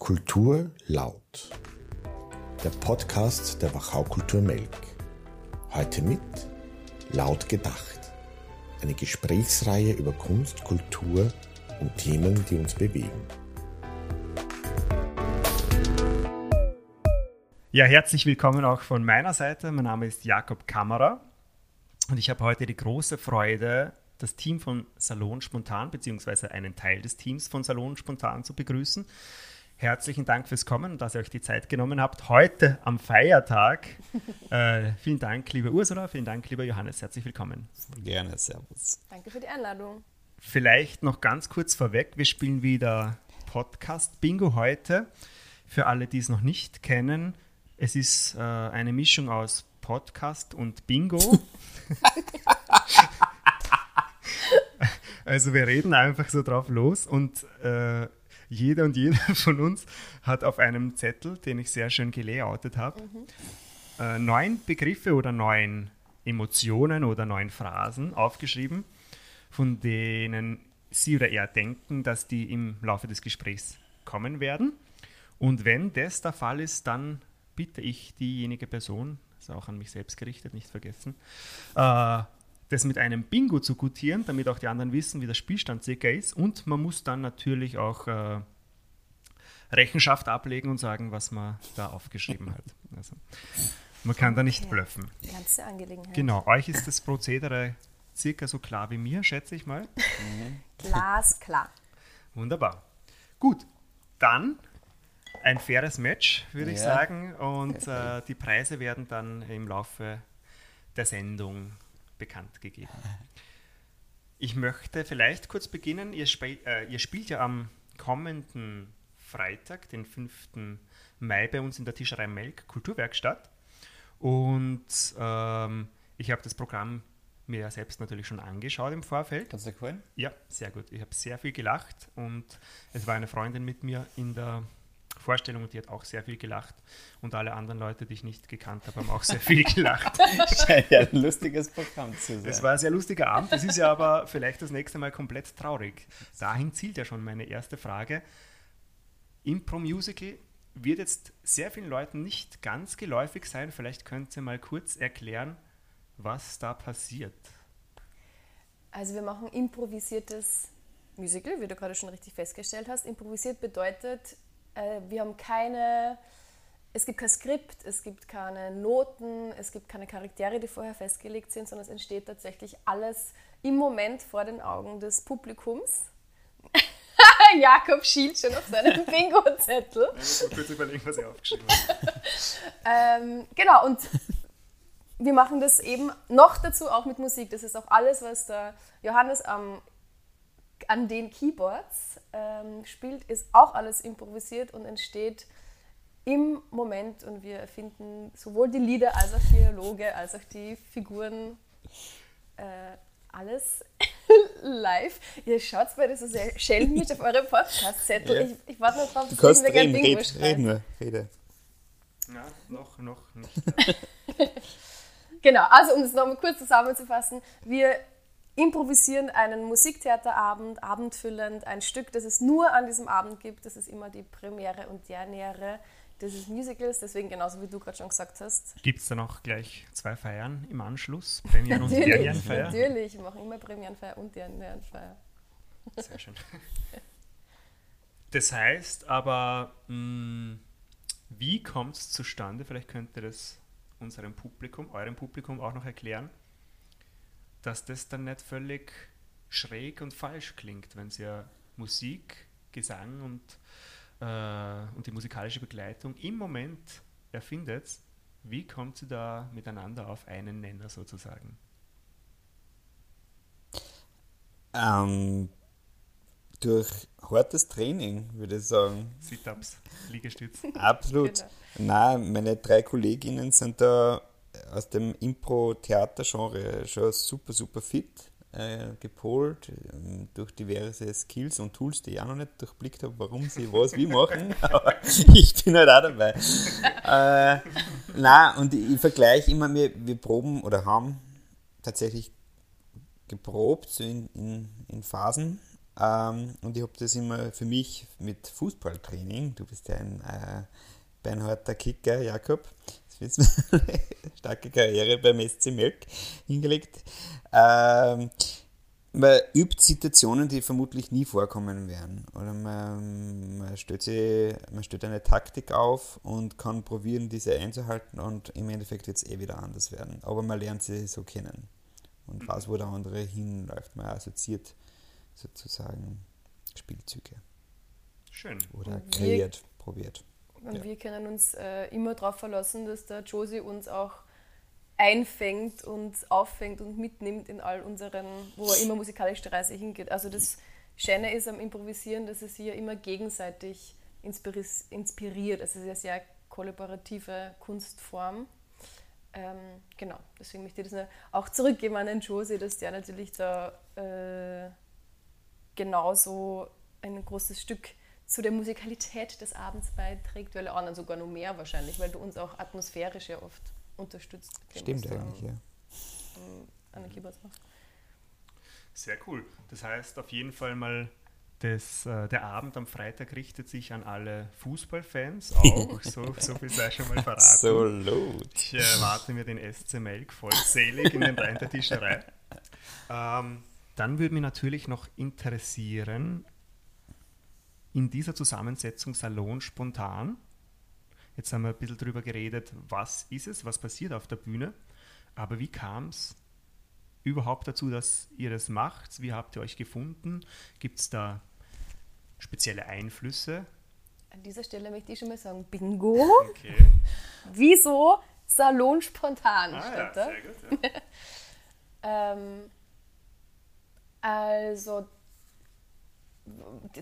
Kultur laut. Der Podcast der Wachau Kultur Melk. Heute mit Laut gedacht. Eine Gesprächsreihe über Kunst, Kultur und Themen, die uns bewegen. Ja, herzlich willkommen auch von meiner Seite. Mein Name ist Jakob Kammerer und ich habe heute die große Freude, das Team von Salon Spontan, beziehungsweise einen Teil des Teams von Salon Spontan zu begrüßen. Herzlichen Dank fürs Kommen und dass ihr euch die Zeit genommen habt. Heute am Feiertag. Äh, vielen Dank, liebe Ursula, vielen Dank, lieber Johannes. Herzlich willkommen. Gerne, Servus. Danke für die Einladung. Vielleicht noch ganz kurz vorweg: Wir spielen wieder Podcast-Bingo heute. Für alle, die es noch nicht kennen, es ist äh, eine Mischung aus Podcast und Bingo. also wir reden einfach so drauf los und äh, jeder und jeder von uns hat auf einem Zettel, den ich sehr schön gelayoutet habe, mhm. äh, neun Begriffe oder neun Emotionen oder neun Phrasen aufgeschrieben, von denen Sie oder er denken, dass die im Laufe des Gesprächs kommen werden. Und wenn das der Fall ist, dann bitte ich diejenige Person, ist auch an mich selbst gerichtet, nicht vergessen, äh, das mit einem Bingo zu gutieren, damit auch die anderen wissen, wie der Spielstand circa ist. Und man muss dann natürlich auch äh, Rechenschaft ablegen und sagen, was man da aufgeschrieben hat. Also, man kann da nicht blöffen. Ganze Angelegenheit. Genau, euch ist das Prozedere circa so klar wie mir, schätze ich mal. Glasklar. Wunderbar. Gut, dann ein faires Match, würde ja. ich sagen. Und äh, die Preise werden dann im Laufe der Sendung bekannt gegeben. Ich möchte vielleicht kurz beginnen. Ihr, sp äh, ihr spielt ja am kommenden Freitag, den 5. Mai, bei uns in der Tischerei Melk Kulturwerkstatt. Und ähm, ich habe das Programm mir ja selbst natürlich schon angeschaut im Vorfeld. Kannst du gefallen? Ja, sehr gut. Ich habe sehr viel gelacht und es war eine Freundin mit mir in der Vorstellung und die hat auch sehr viel gelacht. Und alle anderen Leute, die ich nicht gekannt habe, haben auch sehr viel gelacht. Scheint ja ein lustiges Programm zu sein. Es war ein sehr lustiger Abend. Es ist ja aber vielleicht das nächste Mal komplett traurig. Dahin zielt ja schon meine erste Frage. Impro-Musical wird jetzt sehr vielen Leuten nicht ganz geläufig sein. Vielleicht könnt ihr mal kurz erklären, was da passiert. Also wir machen improvisiertes Musical, wie du gerade schon richtig festgestellt hast. Improvisiert bedeutet, äh, wir haben keine, es gibt kein Skript, es gibt keine Noten, es gibt keine Charaktere, die vorher festgelegt sind, sondern es entsteht tatsächlich alles im Moment vor den Augen des Publikums. Jakob schielt schon auf seinen Bingo-Zettel. Ich muss mal kurz überlegen, was er aufgeschrieben hat. ähm, genau, und wir machen das eben noch dazu auch mit Musik. Das ist auch alles, was der Johannes am an den Keyboards ähm, spielt, ist auch alles improvisiert und entsteht im Moment und wir erfinden sowohl die Lieder als auch die Dialoge, als auch die Figuren, äh, alles live. Ihr schaut beide so sehr schelmisch auf eure Podcast-Zettel. Ja. Ich, ich, warte noch drauf, dass du mir gerne Bingo red, reden, rede. Ja, noch, noch nicht. genau, also um es nochmal kurz zusammenzufassen, wir improvisieren einen Musiktheaterabend, abendfüllend, ein Stück, das es nur an diesem Abend gibt. Das ist immer die Premiere und Derniere dieses Musicals. Deswegen, genauso wie du gerade schon gesagt hast. Gibt es da noch gleich zwei Feiern im Anschluss? Premieren und Dernierenfeier? Natürlich, wir machen immer Premierenfeier und Dernierenfeier. Sehr schön. Das heißt aber, mh, hm, wie kommt es zustande? Vielleicht könnt ihr das unserem Publikum, eurem Publikum auch noch erklären dass das dann nicht völlig schräg und falsch klingt, wenn es ja Musik, Gesang und, äh, und die musikalische Begleitung im Moment erfindet. Wie kommt sie da miteinander auf einen Nenner sozusagen? Ähm, durch hartes Training, würde ich sagen. Sit-ups, Liegestütz. Absolut. Genau. Nein, meine drei Kolleginnen sind da aus dem Impro-Theater-Genre schon super, super fit, äh, gepolt äh, durch diverse Skills und Tools, die ich auch noch nicht durchblickt habe, warum sie was wie machen, aber ich bin halt auch dabei. äh, nein, und ich, ich vergleiche immer, wir, wir proben oder haben tatsächlich geprobt, so in, in, in Phasen Ähm, und ich habe das immer für mich mit Fußballtraining, du bist ja ein äh, beinharter Kicker, Jakob, das wissen wir, starke Karriere beim SC Melk hingelegt. Ähm, man übt Situationen, die vermutlich nie vorkommen werden. Oder man, man, stellt sich, man stellt eine Taktik auf und kann probieren, diese einzuhalten und im Endeffekt wird es eh wieder anders werden. Aber man lernt sie so kennen und weiß, wo der andere hinläuft. Man assoziiert sozusagen Spielzüge. Schön. Oder wir- kreiert, probiert. Und Ja. wir können uns äh, immer darauf verlassen, dass der Josie uns auch einfängt und auffängt und mitnimmt in all unseren, wo er immer musikalisch die Reise hingeht. Also das Schöne ist am Improvisieren, dass es sich ja immer gegenseitig inspiri- inspiriert. Also es ist eine sehr kollaborative Kunstform. Ähm, genau, deswegen möchte ich das auch zurückgeben an den Josie, dass der natürlich da äh, genauso ein großes Stück zu der Musikalität des Abends beiträgt, weil anderen sogar noch mehr wahrscheinlich, weil du uns auch atmosphärisch ja oft unterstützt. Stimmt eigentlich, ja. An Keyboards machst. Sehr cool. Das heißt auf jeden Fall mal, das, äh, der Abend am Freitag richtet sich an alle Fußballfans auch. so, so viel sei schon mal verraten. Absolut. Ich erwarte mir den SC Melk vollzählig in den Reihen der Tischerei. Ähm, dann würde mich natürlich noch interessieren, in dieser Zusammensetzung Salon spontan. Jetzt haben wir ein bisschen drüber geredet, was ist es, was passiert auf der Bühne. Aber wie kam es überhaupt dazu, dass ihr das macht? Wie habt ihr euch gefunden? Gibt es da spezielle Einflüsse? An dieser Stelle möchte ich schon mal sagen, Bingo. Okay. Wieso Salon spontan? Ah, ja, sehr gut. Ja. Ähm, also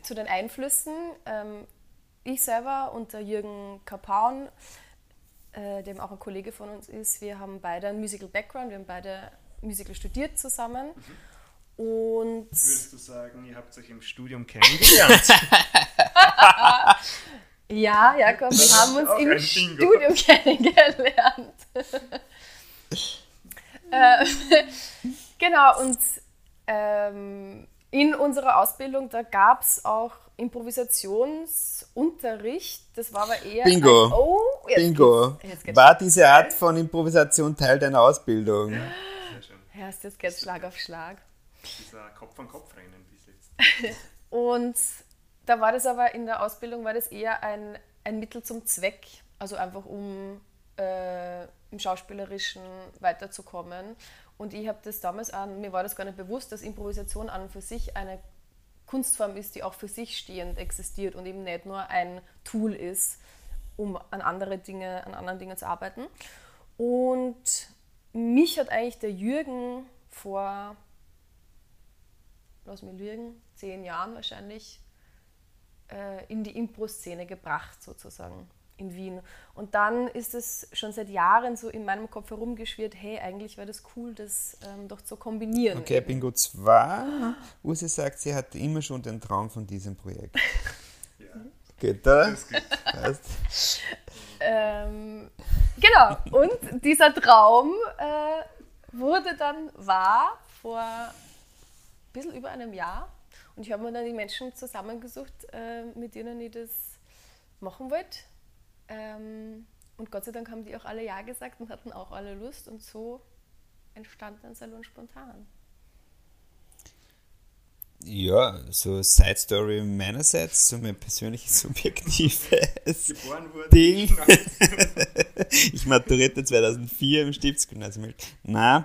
zu den Einflüssen. Ähm, ich selber und der Jürgen Kapaun, äh, dem auch ein Kollege von uns ist, wir haben beide einen Musical Background, wir haben beide Musical studiert zusammen. Und Würdest du sagen, ihr habt euch im Studium kennengelernt? ja, Jakob, wir haben uns im. Studium kennengelernt. äh, genau, und ähm, in unserer Ausbildung, da gab es auch Improvisationsunterricht. Das war aber eher. Bingo. Ein, oh, jetzt Bingo. geht's- Jetzt geht's, War diese Art von Improvisation Teil deiner Ausbildung? Sehr schön. ja, jetzt geht's Schlag auf Schlag. Dieser Kopf-an-Kopf-Rennen bis jetzt. Und da war das aber in der Ausbildung war das eher ein, ein Mittel zum Zweck, also einfach um äh, im Schauspielerischen weiterzukommen. Und ich habe das damals an, mir war das gar nicht bewusst, dass Improvisation an und für sich eine Kunstform ist, die auch für sich stehend existiert und eben nicht nur ein Tool ist, um an andere Dinge, an anderen Dingen zu arbeiten. Und mich hat eigentlich der Jürgen vor lass mich lügen, zehn Jahren wahrscheinlich, äh, in die Impro-Szene gebracht, sozusagen, in Wien. Und dann ist es schon seit Jahren so in meinem Kopf herumgeschwirrt, hey, eigentlich wäre das cool, das ähm, doch zu kombinieren. Okay, Bingo 2. Usi sagt, sie hatte immer schon den Traum von diesem Projekt. Ja, Geht da? das geht. Ähm, genau, und dieser Traum äh, wurde dann wahr vor ein bisschen über einem Jahr. Und ich habe mir dann die Menschen zusammengesucht, äh, mit denen ich das machen wollte. Ähm, und Gott sei Dank haben die auch alle Ja gesagt und hatten auch alle Lust. Und so entstand dann Salon spontan. Ja, so Side Story meinerseits, so mein persönliches subjektives Geboren wurde Ding. ich maturierte 2004 im Stiftsgymnasium. Nein,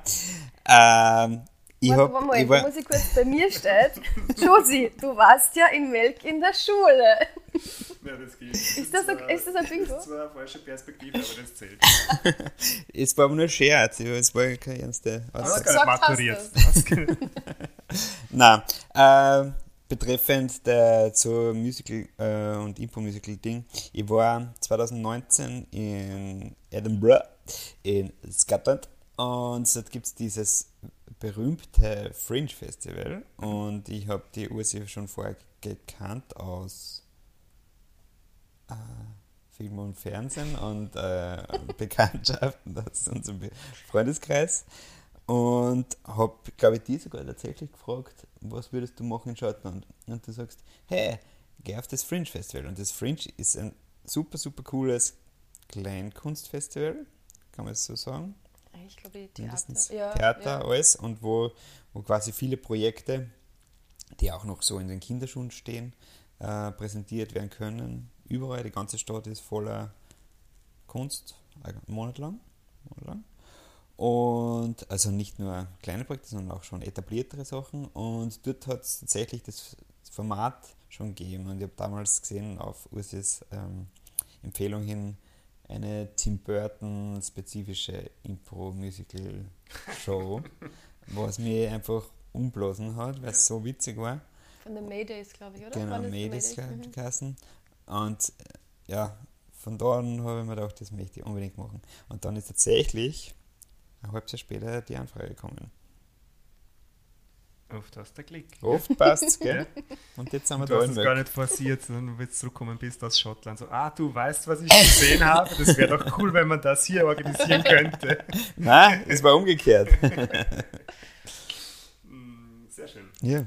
ähm, ich Warte, hab, Moment, ich war, muss ich kurz bei mir steht. Josi, du warst ja in Melk in der Schule. Ja, das geht. Ist das, okay, ist das ein Bingo? Das ist zwar eine falsche Perspektive, aber das zählt. es war aber nur ein Scherz, es war keine ernste Aber Aussage. hast maturiert. Nein, äh, betreffend der so Musical äh, und Impro-Musical-Ding, ich war 2019 in Edinburgh in Scotland und dort gibt es dieses berühmte Fringe Festival und ich habe die Ursi schon vorher gekannt aus äh, Film und Fernsehen und äh, Bekanntschaften aus unserem Freundeskreis. Und habe, glaube ich, die sogar tatsächlich gefragt, was würdest du machen in Schottland? Und du sagst, hey, geh auf das Fringe Festival. Und das Fringe ist ein super, super cooles Kleinkunstfestival, kann man es so sagen? Ich glaube, Theater. Mindestens Ja, Theater, ja. alles. Und wo, wo quasi viele Projekte, die auch noch so in den Kinderschuhen stehen, äh, präsentiert werden können. Überall, die ganze Stadt ist voller Kunst, einen Monat lang. Monat lang. Und also nicht nur kleine Projekte, sondern auch schon etabliertere Sachen. Und dort hat es tatsächlich das Format schon gegeben. Und ich habe damals gesehen auf Ursis ähm, Empfehlung hin eine Tim Burton spezifische Impro-Musical-Show, was mich einfach umblasen hat, weil es so witzig war. Von den Maydays, glaube ich, oder? Genau, Waren das die Mädels Maydays? Mhm. Und äh, ja, von da an habe ich mir gedacht, das möchte ich unbedingt machen. Und dann ist tatsächlich ein halbes Jahr später die Anfrage gekommen. Oft hast du Klick. Oft passt es, gell? Und jetzt sind wir Du da hast in es gar nicht forciert, sondern du jetzt zurückkommen bist aus Schottland. So, ah, du weißt, was ich gesehen habe. Das wäre doch cool, wenn man das hier organisieren könnte. Nein, es war umgekehrt. Sehr schön. ja.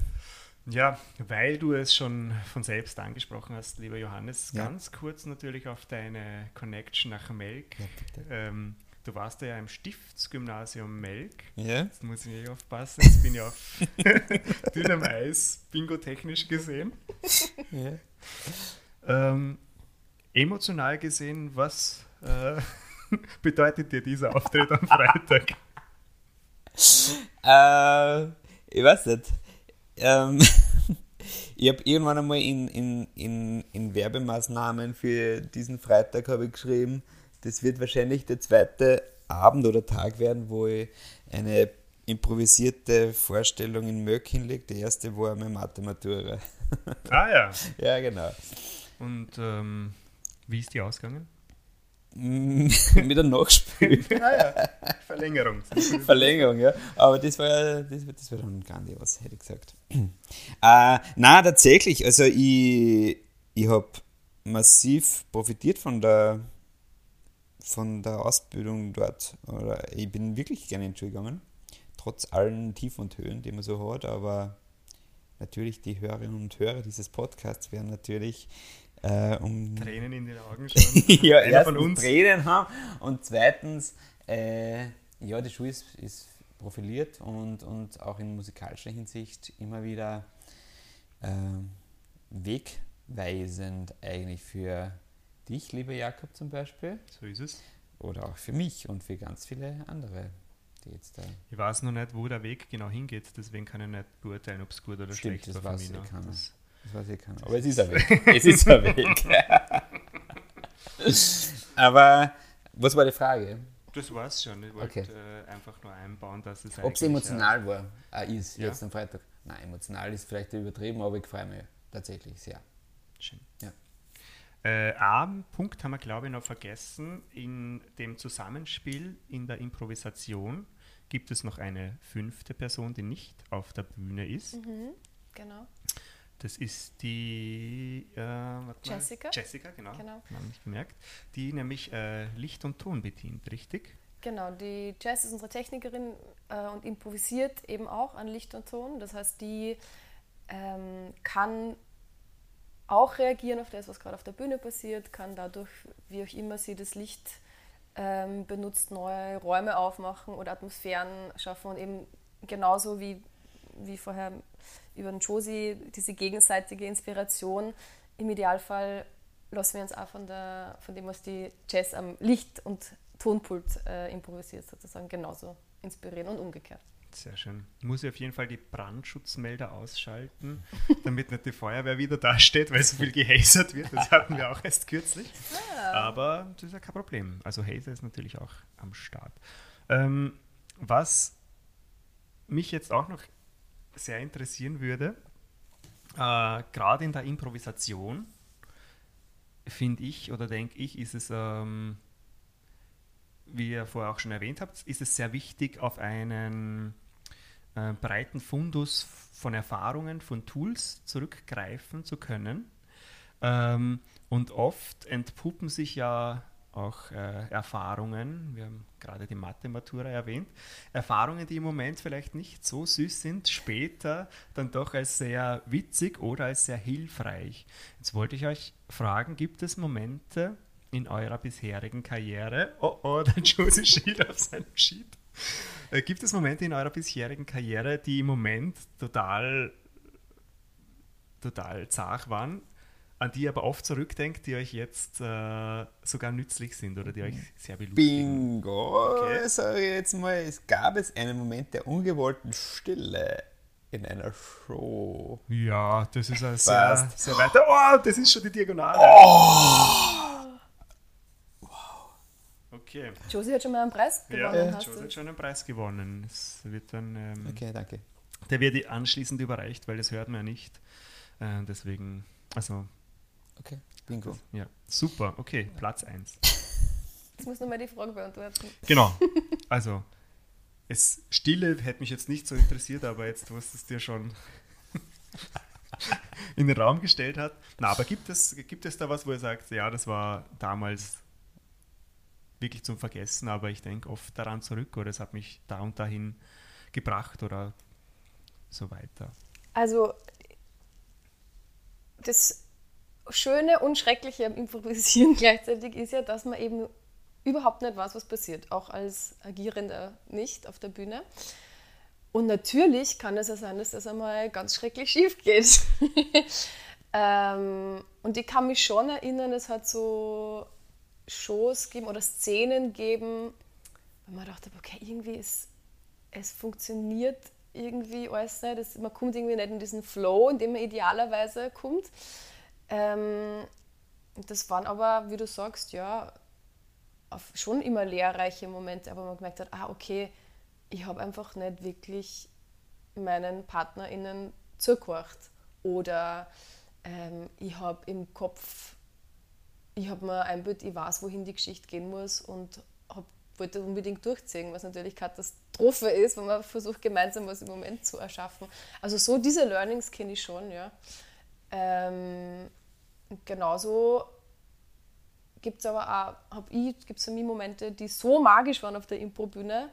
Ja, weil du es schon von selbst angesprochen hast, lieber Johannes, Ja. ganz kurz natürlich auf deine Connection nach Melk. Ja, bitte. ähm, du warst ja im Stiftsgymnasium Melk. Ja? Jetzt muss ich nicht aufpassen, jetzt bin ich auf dünnem Eis, bingo-technisch gesehen. ja. Ähm, emotional gesehen, was äh, bedeutet dir dieser Auftritt am Freitag? Äh, ich weiß nicht. Ähm, ich habe irgendwann einmal in, in, in, in Werbemaßnahmen für diesen Freitag habe ich geschrieben, das wird wahrscheinlich der zweite Abend oder Tag werden, wo ich eine improvisierte Vorstellung in Möck hinlege. Die erste war meine Mathematura. Ah ja. ja, genau. Und ähm, wie ist die ausgegangen? Mm, Mit einem Nachspiel. Ah ja, Verlängerung. Verlängerung, ja. Aber das war ja, das, das war dann grandios, hätte ich gesagt. äh, na, tatsächlich, also ich, ich habe massiv profitiert von der von der Ausbildung dort. Oder ich bin wirklich gerne in die Schule gegangen. Trotz allen Tiefen und Höhen, die man so hat, aber natürlich die Hörerinnen und Hörer dieses Podcasts werden natürlich äh, um Tränen in den Augen schauen. ja, Einer erstens von uns. Tränen haben und zweitens, äh, ja, die Schule ist, ist profiliert und, und auch in musikalischer Hinsicht immer wieder ähm, wegweisend eigentlich für dich, lieber Jakob zum Beispiel, So ist es. oder auch für mich und für ganz viele andere, die jetzt da. Ich weiß noch nicht, wo der Weg genau hingeht, deswegen kann ich nicht beurteilen, ob es gut oder Stimmt, schlecht das war weiß für mich. ich noch. keiner. Das- Das weiß ich keiner. Aber es ist ein Weg. es ist ein Weg. Aber was war die Frage? Das war's schon. Ich wollte Okay. äh, einfach nur einbauen, dass es Ob es emotional war, äh, ist Ja. jetzt am Freitag. Nein, emotional ist vielleicht übertrieben, aber ich freue mich tatsächlich sehr. Schön. Ja. Äh, einen Punkt haben wir, glaube ich, noch vergessen. In dem Zusammenspiel in der Improvisation gibt es noch eine fünfte Person, die nicht auf der Bühne ist. Genau. Das ist die äh, warte mal. Jessica. Jessica, genau. Genau. Haben nicht gemerkt. Die nämlich äh, Licht und Ton bedient, richtig? Genau, die Jess ist unsere Technikerin äh, und improvisiert eben auch an Licht und Ton. Das heißt, die ähm, kann auch reagieren auf das, was gerade auf der Bühne passiert, kann dadurch, wie auch immer sie das Licht ähm, benutzt, neue Räume aufmachen oder Atmosphären schaffen und eben genauso wie, wie vorher über den Josie, diese gegenseitige Inspiration. Im Idealfall lassen wir uns auch von, der, von dem, was die Jazz am Licht- und Tonpult äh, improvisiert, sozusagen genauso inspirieren und umgekehrt. Sehr schön. Muss ich auf jeden Fall die Brandschutzmelder ausschalten, damit nicht die Feuerwehr wieder dasteht, weil so viel gehasert wird. Das hatten wir auch erst kürzlich. Aber das ist ja kein Problem. Also Hazer ist natürlich auch am Start. Ähm, was mich jetzt auch noch sehr interessieren würde, äh, gerade in der Improvisation, finde ich oder denke ich, ist es, ähm, wie ihr vorher auch schon erwähnt habt, ist es sehr wichtig, auf einen äh, breiten Fundus von Erfahrungen, von Tools zurückgreifen zu können. Ähm, und oft entpuppen sich ja auch äh, Erfahrungen, wir haben gerade die Mathe-Matura erwähnt, Erfahrungen, die im Moment vielleicht nicht so süß sind, später dann doch als sehr witzig oder als sehr hilfreich. Jetzt wollte ich euch fragen, gibt es Momente in eurer bisherigen Karriere, oh oh, der Josie schied auf seinem Sheet, äh, gibt es Momente in eurer bisherigen Karriere, die im Moment total, total zart waren, an die ihr aber oft zurückdenkt, die euch jetzt äh, sogar nützlich sind oder die euch sehr belustigen? Bingo! Okay. Sag ich jetzt mal, es gab es einen Moment der ungewollten Stille in einer Show. Ja, das ist ein sehr, sehr weiter. Oh, das ist schon die Diagonale. Okay. Josie hat schon mal einen Preis Ja, gewonnen, hast Joe du? hat schon einen Preis gewonnen. Es wird dann, ähm, Okay, danke. Der wird anschließend überreicht, weil das hört man ja nicht. Äh, deswegen, also, Okay, Bingo. ja, super. Okay, Platz 1. Jetzt muss nochmal die Frage beantworten. Genau. Also, es, Stille hätte mich jetzt nicht so interessiert, aber jetzt, was es dir schon in den Raum gestellt hat. Na, aber gibt es, gibt es da was, wo ihr sagt, ja, das war damals wirklich zum Vergessen, aber ich denke oft daran zurück oder es hat mich da und dahin gebracht oder so weiter. Also, das Schöne und Schreckliche am Improvisieren gleichzeitig ist ja, dass man eben überhaupt nicht weiß, was passiert, auch als Agierender nicht auf der Bühne. Und natürlich kann es ja sein, dass das einmal ganz schrecklich schief geht. ähm, und ich kann mich schon erinnern, es hat so Shows gegeben oder Szenen gegeben, wo man dachte, okay, irgendwie ist es funktioniert irgendwie alles nicht. Es, man kommt irgendwie nicht in diesen Flow, in dem man idealerweise kommt. Ähm, das waren aber, wie du sagst, ja, schon immer lehrreiche Momente, aber man gemerkt hat, ah, okay, ich habe einfach nicht wirklich meinen PartnerInnen zugehört. Oder ähm, ich habe im Kopf, ich habe mir ein Bild, ich weiß, wohin die Geschichte gehen muss und hab, wollte unbedingt durchziehen, was natürlich Katastrophe ist, wenn man versucht, gemeinsam was im Moment zu erschaffen. Also so diese Learnings kenne ich schon, ja. Ähm, genauso gibt es aber auch, gibt es für mich Momente, die so magisch waren auf der Impro-Bühne,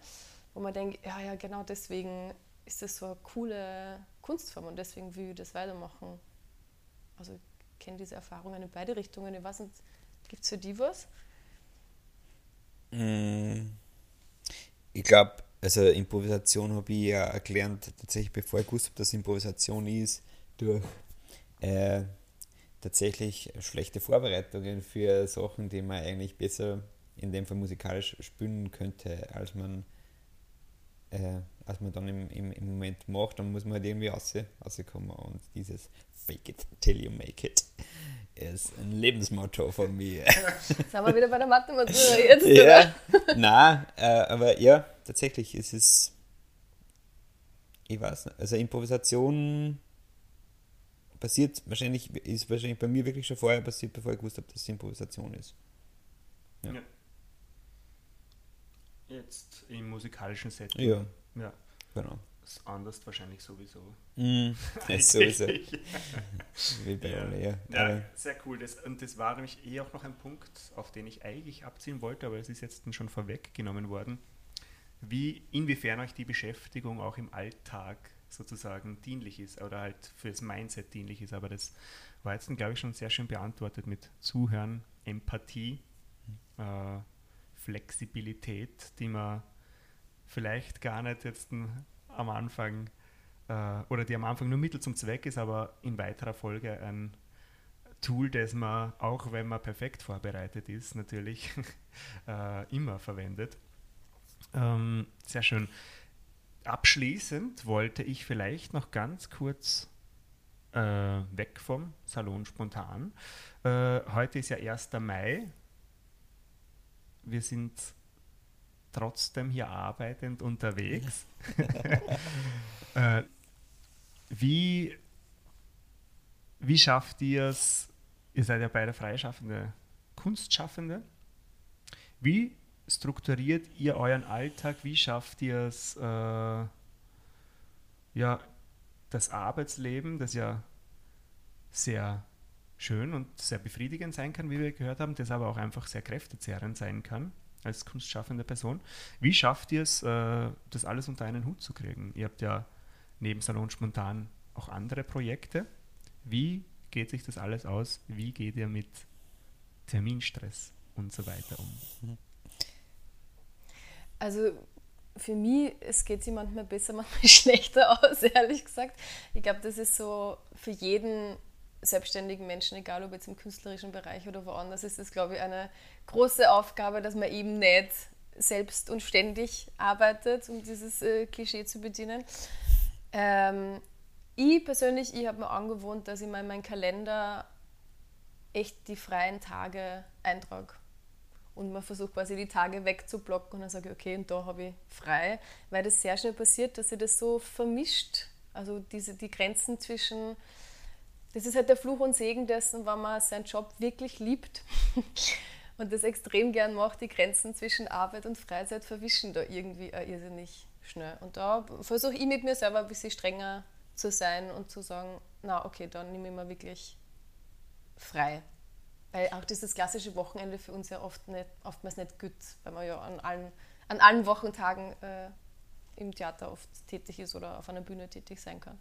wo man denkt, ja, ja, genau deswegen ist das so eine coole Kunstform und deswegen will ich das weitermachen. Also kenne diese Erfahrungen in beide Richtungen. Nicht, gibt es für die was? Mm, Ich glaube, also Improvisation habe ich ja erklärt, tatsächlich bevor ich gewusst habe, dass Improvisation ist, durch äh, tatsächlich schlechte Vorbereitungen für Sachen, die man eigentlich besser in dem Fall musikalisch spielen könnte, als man, äh, als man dann im, im, im Moment macht. Dann muss man halt irgendwie raus, rauskommen und dieses Fake it till you make it ist ein Lebensmotto von mir. Sind wir wieder bei der Mathematur jetzt? Ja, na, äh, aber ja, tatsächlich ist es, ich weiß nicht, also Improvisation passiert wahrscheinlich, ist wahrscheinlich bei mir wirklich schon vorher passiert, bevor ich gewusst habe, dass es Improvisation ist. Ja. Jetzt im musikalischen Setting. Ja, Ja, genau. ist anders wahrscheinlich sowieso. Mm, ist sowieso, wie bei Ja. alle, ja. Ja, sehr cool. Das, und das war nämlich eh auch noch ein Punkt, auf den ich eigentlich abziehen wollte, aber es ist jetzt schon vorweggenommen worden. Wie, inwiefern euch die Beschäftigung auch im Alltag sozusagen dienlich ist oder halt fürs Mindset dienlich ist. Aber das war jetzt, glaube ich, schon sehr schön beantwortet mit Zuhören, Empathie, äh, Flexibilität, die man vielleicht gar nicht jetzt am Anfang äh, oder die am Anfang nur Mittel zum Zweck ist, aber in weiterer Folge ein Tool, das man, auch wenn man perfekt vorbereitet ist, natürlich äh, immer verwendet. Ähm, sehr schön. Abschließend wollte ich vielleicht noch ganz kurz äh, weg vom Salon spontan. Äh, heute ist ja 1. Mai. Wir sind trotzdem hier arbeitend unterwegs. äh, wie, wie schafft ihr es? Ihr seid ja beide freischaffende Kunstschaffende. Wie strukturiert ihr euren Alltag? Wie schafft ihr es, äh, ja, das Arbeitsleben, das ja sehr schön und sehr befriedigend sein kann, wie wir gehört haben, das aber auch einfach sehr kräftezehrend sein kann als kunstschaffende Person. Wie schafft ihr es, äh, das alles unter einen Hut zu kriegen? Ihr habt ja neben Salon Spontan auch andere Projekte. Wie geht sich das alles aus? Wie geht ihr mit Terminstress und so weiter um? Also für mich, es geht sich manchmal besser, manchmal schlechter aus, ehrlich gesagt. Ich glaube, das ist so für jeden selbstständigen Menschen, egal ob jetzt im künstlerischen Bereich oder woanders, ist das, glaube ich, eine große Aufgabe, dass man eben nicht selbst und ständig arbeitet, um dieses äh, Klischee zu bedienen. Ähm, ich persönlich, ich habe mir angewohnt, dass ich mal in meinen Kalender echt die freien Tage eintrage. Und man versucht quasi die Tage wegzublocken und dann sage ich, okay, und da habe ich frei, weil das sehr schnell passiert, dass sich das so vermischt. Also diese, die Grenzen zwischen, das ist halt der Fluch und Segen dessen, wenn man seinen Job wirklich liebt und das extrem gern macht, die Grenzen zwischen Arbeit und Freizeit verwischen da irgendwie irrsinnig schnell. Und da versuche ich mit mir selber ein bisschen strenger zu sein und zu sagen, na okay, dann nehme ich mir wirklich frei. Weil auch dieses klassische Wochenende für uns ja oft nicht, oftmals nicht gut, weil man ja an allen, an allen Wochentagen äh, im Theater oft tätig ist oder auf einer Bühne tätig sein kann.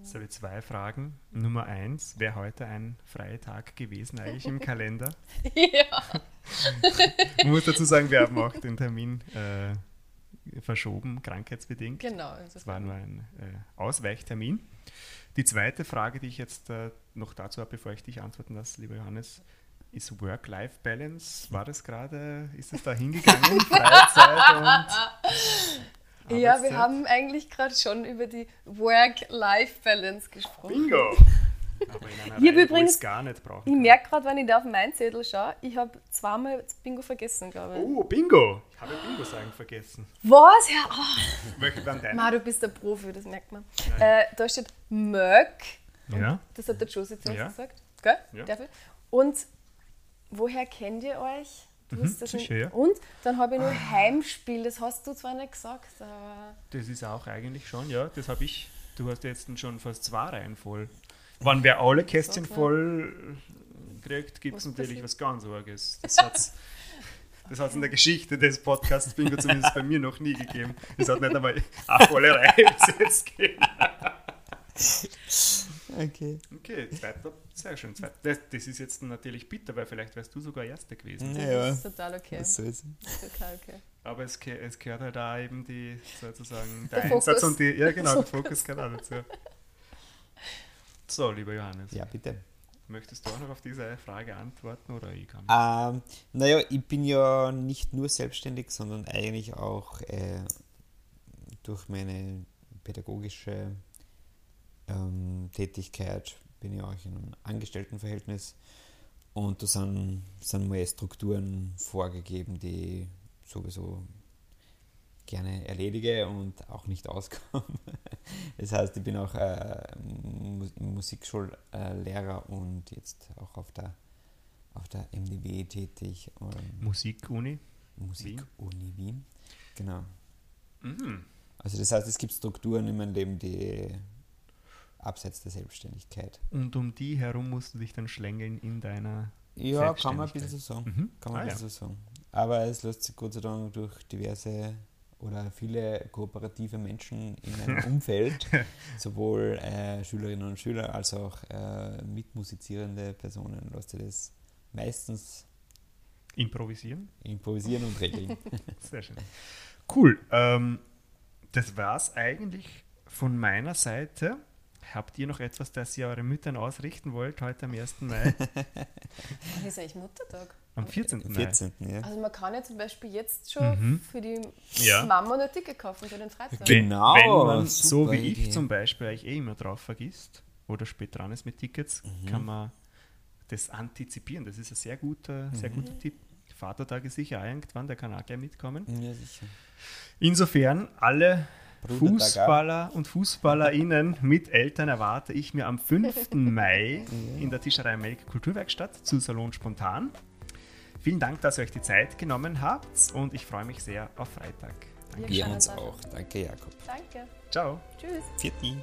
Jetzt habe ich zwei Fragen. Nummer eins, wäre heute ein freier Tag gewesen eigentlich im Kalender? ja. ich muss dazu sagen, wir haben auch den Termin äh, verschoben, krankheitsbedingt. Genau. Das war nur ein äh, Ausweichtermin. Die zweite Frage, die ich jetzt äh, noch dazu habe, bevor ich dich antworten lasse, lieber Johannes, ist Work-Life-Balance. War das gerade, ist es da hingegangen? Freizeit und. Ja, wir haben eigentlich gerade schon über die Work-Life-Balance gesprochen. Bingo! Aber in einer ich Reihe, übrigens, gar nicht brauchen Ich merke gerade, wenn ich da auf meinen Zettel schaue, ich habe zweimal Bingo vergessen, glaube ich. Oh, Bingo! Ich habe Bingo sagen vergessen. Was? Ja, oh. Welche waren deine? Ma, du bist der Profi, das merkt man. Äh, da steht Möck. Ja. Das hat der Josie zu uns Ja. gesagt. Gell? Ja. Und woher kennt ihr euch? Du Mhm, das sicher, ja. Und dann habe ich nur Heimspiel, das hast du zwar nicht gesagt, aber. Das ist auch eigentlich schon, ja. Das habe ich. Du hast jetzt schon fast zwei Reihen voll. Wenn wer alle Kästchen So, voll kriegt, gibt es natürlich was ganz Arges. Das hat es das hat's in der Geschichte des Podcasts Bingo zumindest bei mir noch nie gegeben. Es hat nicht einmal eine volle Reihe bis jetzt gegeben. Okay. Okay, zweiter, sehr schön. Zweiter. Das, das ist jetzt natürlich bitter, weil vielleicht wärst du sogar Erster gewesen. Naja, Das ist total okay. Das ist total okay. Aber es, es gehört halt auch eben die, sozusagen, der, Der Einsatz Fokus. und die, ja genau, der Fokus gehört auch dazu. So, lieber Johannes, Ja, bitte. möchtest du auch noch auf diese Frage antworten oder ich kann? Ähm, naja, ich bin ja nicht nur selbstständig, sondern eigentlich auch äh, durch meine pädagogische ähm, Tätigkeit bin ich auch in einem Angestelltenverhältnis und da sind, sind mal Strukturen vorgegeben, die ich sowieso gerne erledige und auch nicht auskomme. Das heißt, ich bin auch äh, Mu- Musikschullehrer und jetzt auch auf der, auf der MDW tätig. Musikuni. Musikuni Wien. Genau. Mhm. Also das heißt, es gibt Strukturen in meinem Leben, die abseits der Selbstständigkeit. Und um die herum musst du dich dann schlängeln in deiner. Ja, kann man ein bisschen so sagen. Mhm. Kann man Ah, ein bisschen so sagen. Aber es lässt sich Gott sei Dank durch diverse oder viele kooperative Menschen in meinem Umfeld, sowohl äh, Schülerinnen und Schüler als auch äh, mitmusizierende Personen, lässt sich das meistens Improvisieren. improvisieren und regeln. Sehr schön. Cool. Ähm, das war's eigentlich von meiner Seite. Habt ihr noch etwas, das ihr eure Müttern ausrichten wollt heute am 1. Mai? Wann ist eigentlich Muttertag? Am 14. Mai. 14. Ja. Also man kann ja zum Beispiel jetzt schon Mhm. für die Ja. Mama ein Ticket kaufen für den Freitag. Ge- Genau, Wenn man so wie ich Idee. zum Beispiel eigentlich eh immer drauf vergisst oder spät dran ist mit Tickets, Mhm. kann man das antizipieren. Das ist ein sehr guter, sehr Mhm. guter Tipp. Vatertag ist sicher auch irgendwann, der kann auch gleich mitkommen. ja, sicher. Insofern, alle. Fußballer und FußballerInnen mit Eltern erwarte ich mir am 5. Mai in der Tischerei Melk Kulturwerkstatt zu Salon Spontan. Vielen Dank, dass ihr euch die Zeit genommen habt und ich freue mich sehr auf Freitag. Danke. Wir uns auch. Danke, Jakob. Danke. Ciao. Tschüss. Vierti.